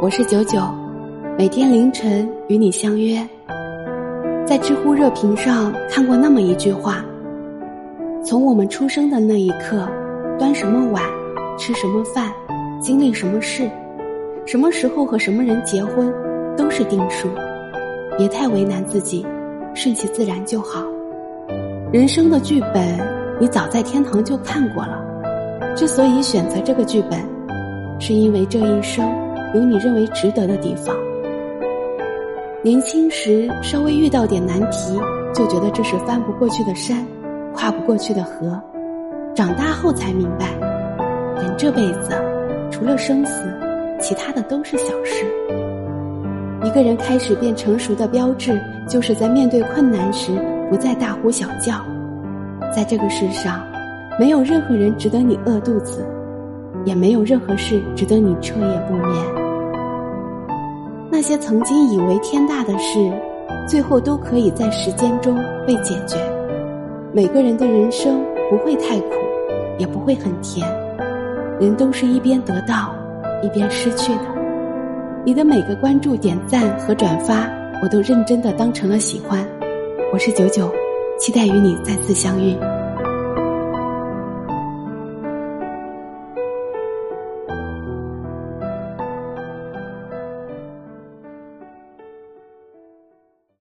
我是九九，每天凌晨与你相约。在知乎热评上看过那么一句话：从我们出生的那一刻，端什么碗，吃什么饭，经历什么事，什么时候和什么人结婚，都是定数。别太为难自己，顺其自然就好。人生的剧本，你早在天堂就看过了。之所以选择这个剧本，是因为这一生。有你认为值得的地方。年轻时稍微遇到点难题，就觉得这是翻不过去的山，跨不过去的河。长大后才明白，人这辈子除了生死，其他的都是小事。一个人开始变成熟的标志，就是在面对困难时不再大呼小叫。在这个世上，没有任何人值得你饿肚子。也没有任何事值得你彻夜不眠。那些曾经以为天大的事，最后都可以在时间中被解决。每个人的人生不会太苦，也不会很甜。人都是一边得到，一边失去的。你的每个关注、点赞和转发，我都认真的当成了喜欢。我是九九，期待与你再次相遇。